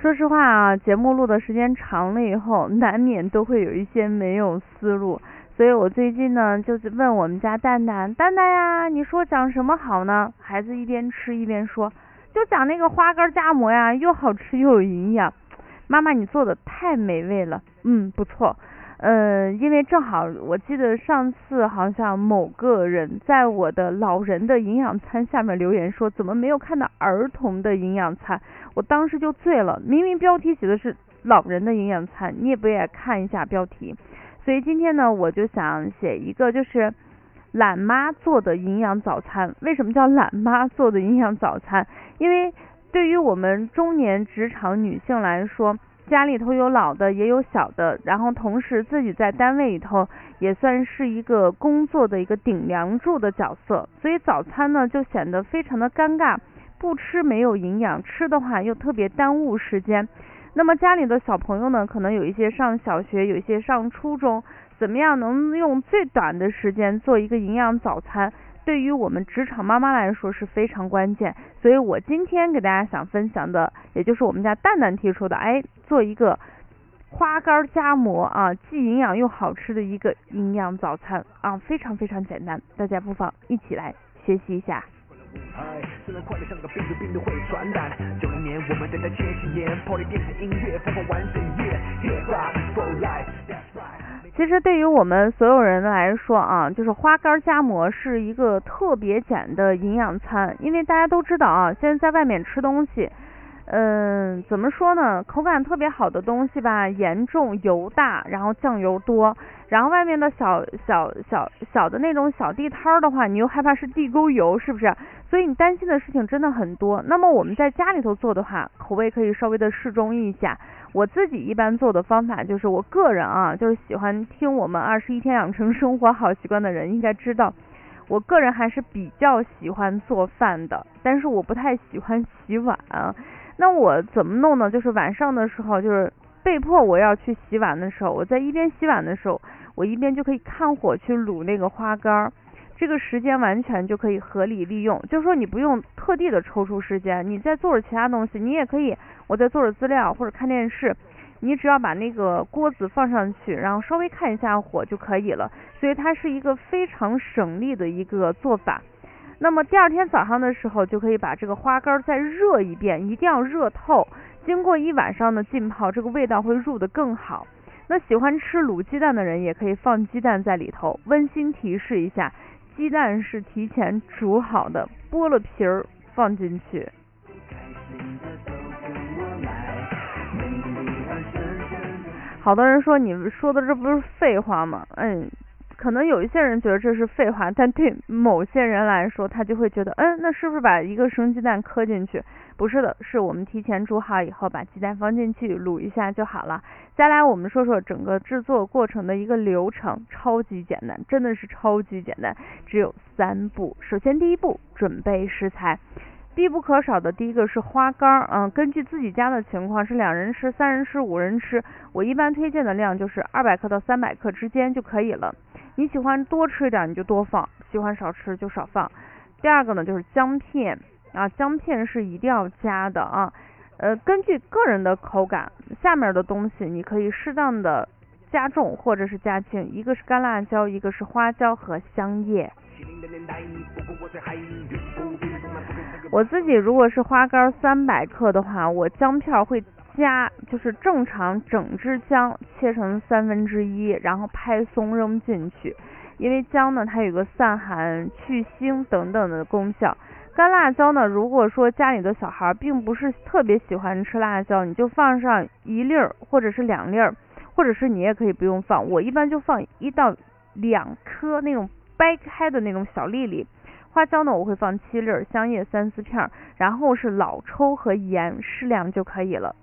说实话啊，节目录的时间长了以后，难免都会有一些没有思路，所以我最近呢，就是问我们家蛋蛋，蛋蛋呀，你说讲什么好呢？孩子一边吃一边说，就讲那个花干夹馍呀，又好吃又有营养。妈妈，你做的太美味了，嗯，不错。呃，因为正好我记得上次好像某个人在我的老人的营养餐下面留言说，怎么没有看到儿童的营养餐？我当时就醉了，明明标题写的是老人的营养餐，你也不也看一下标题？所以今天呢，我就想写一个就是懒妈做的营养早餐。为什么叫懒妈做的营养早餐？因为对于我们中年职场女性来说。家里头有老的，也有小的，然后同时自己在单位里头也算是一个工作的一个顶梁柱的角色，所以早餐呢就显得非常的尴尬，不吃没有营养，吃的话又特别耽误时间。那么家里的小朋友呢，可能有一些上小学，有一些上初中，怎么样能用最短的时间做一个营养早餐？对于我们职场妈妈来说是非常关键，所以我今天给大家想分享的，也就是我们家蛋蛋提出的，哎，做一个花干夹馍啊，既营养又好吃的一个营养早餐啊，非常非常简单，大家不妨一起来学习一下。其实对于我们所有人来说啊，就是花干夹馍是一个特别简的营养餐，因为大家都知道啊，现在在外面吃东西，嗯，怎么说呢？口感特别好的东西吧，盐重油大，然后酱油多，然后外面的小小小小的那种小地摊儿的话，你又害怕是地沟油，是不是？所以你担心的事情真的很多。那么我们在家里头做的话，口味可以稍微的适中一下。我自己一般做的方法就是，我个人啊，就是喜欢听我们二十一天养成生活好习惯的人应该知道，我个人还是比较喜欢做饭的，但是我不太喜欢洗碗。那我怎么弄呢？就是晚上的时候，就是被迫我要去洗碗的时候，我在一边洗碗的时候，我一边就可以看火去卤那个花干儿。这个时间完全就可以合理利用，就是说你不用特地的抽出时间，你在做着其他东西，你也可以我在做着资料或者看电视，你只要把那个锅子放上去，然后稍微看一下火就可以了。所以它是一个非常省力的一个做法。那么第二天早上的时候，就可以把这个花干再热一遍，一定要热透。经过一晚上的浸泡，这个味道会入得更好。那喜欢吃卤鸡蛋的人也可以放鸡蛋在里头。温馨提示一下。鸡蛋是提前煮好的，剥了皮儿放进去。好多人说你们说的这不是废话吗？嗯。可能有一些人觉得这是废话，但对某些人来说，他就会觉得，嗯，那是不是把一个生鸡蛋磕进去？不是的，是我们提前煮好以后，把鸡蛋放进去卤一下就好了。再来，我们说说整个制作过程的一个流程，超级简单，真的是超级简单，只有三步。首先，第一步，准备食材。必不可少的第一个是花干儿，嗯，根据自己家的情况是两人吃、三人吃、五人吃，我一般推荐的量就是二百克到三百克之间就可以了。你喜欢多吃一点你就多放，喜欢少吃就少放。第二个呢就是姜片啊，姜片是一定要加的啊，呃，根据个人的口感，下面的东西你可以适当的加重或者是加轻，一个是干辣椒，一个是花椒和香叶。我自己如果是花干三百克的话，我姜片会加，就是正常整只姜切成三分之一，然后拍松扔进去。因为姜呢，它有个散寒、去腥等等的功效。干辣椒呢，如果说家里的小孩并不是特别喜欢吃辣椒，你就放上一粒儿或者是两粒儿，或者是你也可以不用放。我一般就放一到两颗那种掰开的那种小粒粒。花椒呢我会放七粒儿，香叶三四片，然后是老抽和盐适量就可以了。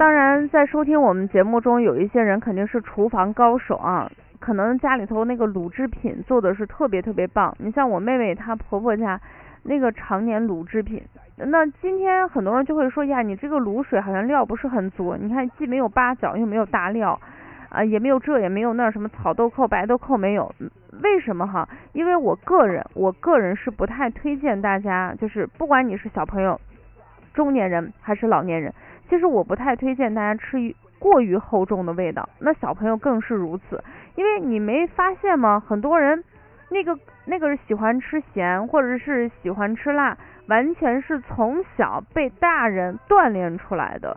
当然，在收听我们节目中，有一些人肯定是厨房高手啊，可能家里头那个卤制品做的是特别特别棒。你像我妹妹她婆婆家那个常年卤制品，那今天很多人就会说呀，你这个卤水好像料不是很足，你看既没有八角又没有大料啊，也没有这也没有那什么草豆蔻、白豆蔻没有，为什么哈？因为我个人我个人是不太推荐大家，就是不管你是小朋友、中年人还是老年人。其实我不太推荐大家吃过于厚重的味道，那小朋友更是如此。因为你没发现吗？很多人那个那个是喜欢吃咸，或者是喜欢吃辣，完全是从小被大人锻炼出来的。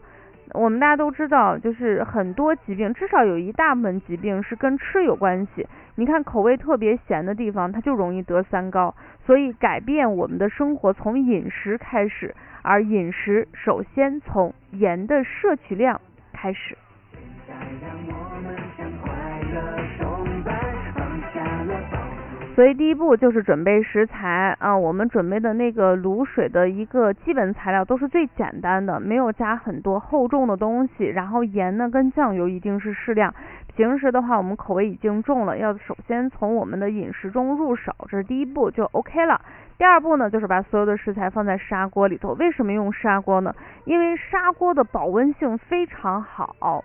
我们大家都知道，就是很多疾病，至少有一大部分疾病是跟吃有关系。你看口味特别咸的地方，它就容易得三高。所以改变我们的生活从饮食开始。而饮食首先从盐的摄取量开始。所以第一步就是准备食材啊，我们准备的那个卤水的一个基本材料都是最简单的，没有加很多厚重的东西。然后盐呢跟酱油一定是适量。平时的话我们口味已经重了，要首先从我们的饮食中入手，这是第一步就 OK 了。第二步呢就是把所有的食材放在砂锅里头。为什么用砂锅呢？因为砂锅的保温性非常好。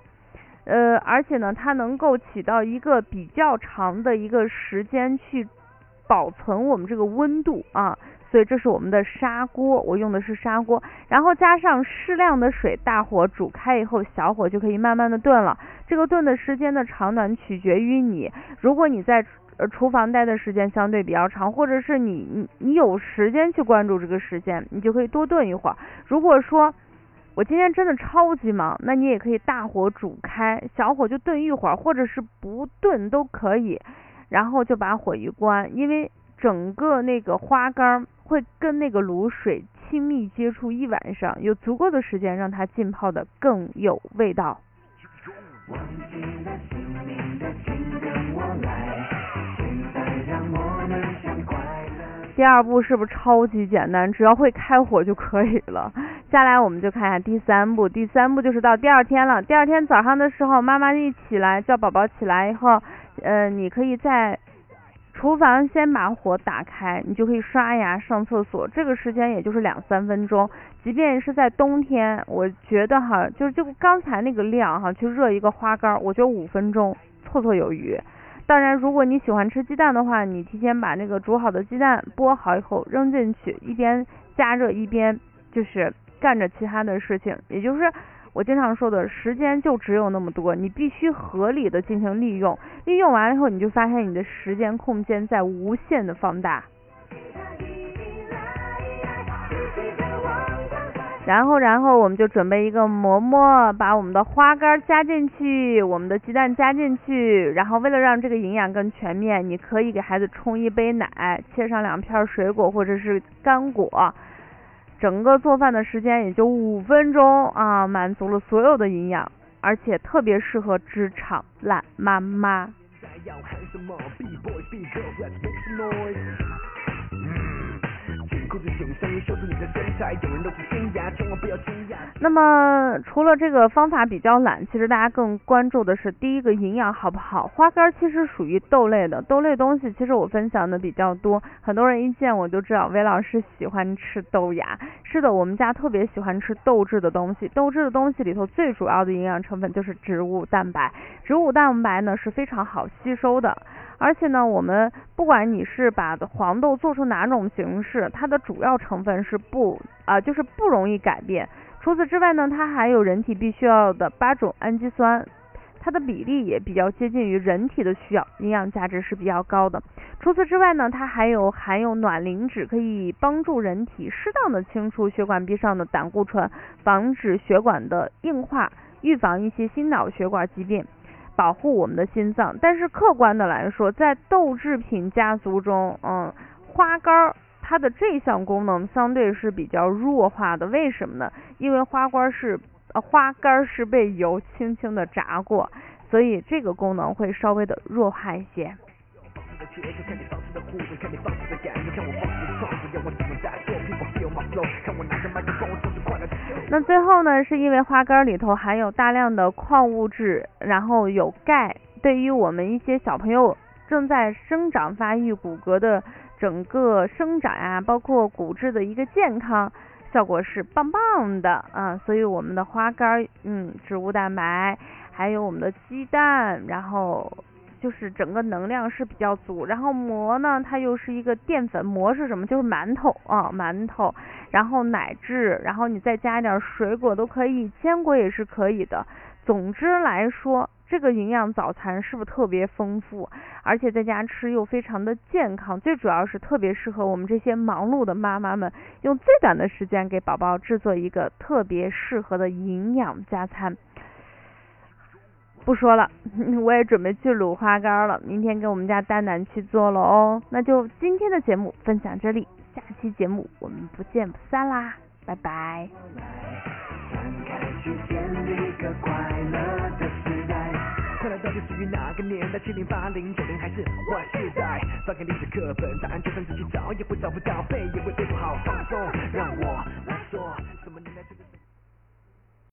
呃，而且呢，它能够起到一个比较长的一个时间去保存我们这个温度啊，所以这是我们的砂锅，我用的是砂锅，然后加上适量的水，大火煮开以后，小火就可以慢慢的炖了。这个炖的时间的长短取决于你，如果你在呃厨房待的时间相对比较长，或者是你你你有时间去关注这个时间，你就可以多炖一会儿。如果说我今天真的超级忙，那你也可以大火煮开，小火就炖一会儿，或者是不炖都可以，然后就把火一关，因为整个那个花干会跟那个卤水亲密接触一晚上，有足够的时间让它浸泡的更有味道。第二步是不是超级简单？只要会开火就可以了。下来我们就看一下第三步，第三步就是到第二天了。第二天早上的时候，妈妈一起来叫宝宝起来以后，呃，你可以在厨房先把火打开，你就可以刷牙上厕所。这个时间也就是两三分钟。即便是在冬天，我觉得哈，就就刚才那个量哈，去热一个花干，我觉得五分钟绰绰有余。当然，如果你喜欢吃鸡蛋的话，你提前把那个煮好的鸡蛋剥好以后扔进去，一边加热一边就是干着其他的事情。也就是我经常说的时间就只有那么多，你必须合理的进行利用。利用完了以后，你就发现你的时间空间在无限的放大。然后，然后我们就准备一个馍馍，把我们的花干加进去，我们的鸡蛋加进去。然后，为了让这个营养更全面，你可以给孩子冲一杯奶，切上两片水果或者是干果。整个做饭的时间也就五分钟啊，满足了所有的营养，而且特别适合职场懒妈妈。那么除了这个方法比较懒，其实大家更关注的是第一个营养好不好？花干其实属于豆类的，豆类东西其实我分享的比较多，很多人一见我就知道韦老师喜欢吃豆芽。是的，我们家特别喜欢吃豆制的东西，豆制的东西里头最主要的营养成分就是植物蛋白，植物蛋白呢是非常好吸收的。而且呢，我们不管你是把黄豆做出哪种形式，它的主要成分是不啊，就是不容易改变。除此之外呢，它还有人体必须要的八种氨基酸，它的比例也比较接近于人体的需要，营养价值是比较高的。除此之外呢，它还有含有卵磷脂，可以帮助人体适当的清除血管壁上的胆固醇，防止血管的硬化，预防一些心脑血管疾病。保护我们的心脏，但是客观的来说，在豆制品家族中，嗯，花干儿它的这项功能相对是比较弱化的。为什么呢？因为花干是呃花干是被油轻轻的炸过，所以这个功能会稍微的弱化一些。那最后呢，是因为花干里头含有大量的矿物质，然后有钙，对于我们一些小朋友正在生长发育、骨骼的整个生长呀，包括骨质的一个健康效果是棒棒的啊。所以我们的花干，嗯，植物蛋白，还有我们的鸡蛋，然后。就是整个能量是比较足，然后馍呢，它又是一个淀粉，馍是什么？就是馒头啊，馒头，然后奶制，然后你再加一点水果都可以，坚果也是可以的。总之来说，这个营养早餐是不是特别丰富？而且在家吃又非常的健康，最主要是特别适合我们这些忙碌的妈妈们，用最短的时间给宝宝制作一个特别适合的营养加餐。不说了，我也准备去卤花干了。明天跟我们家丹丹去做了哦。那就今天的节目分享这里，下期节目我们不见不散啦，拜拜。快乐到底属于哪个年代？七零八零九零还是 Y 世代？翻开历史课本，答案就算自己找也会找不到，背也会背不好。放松，让我来说。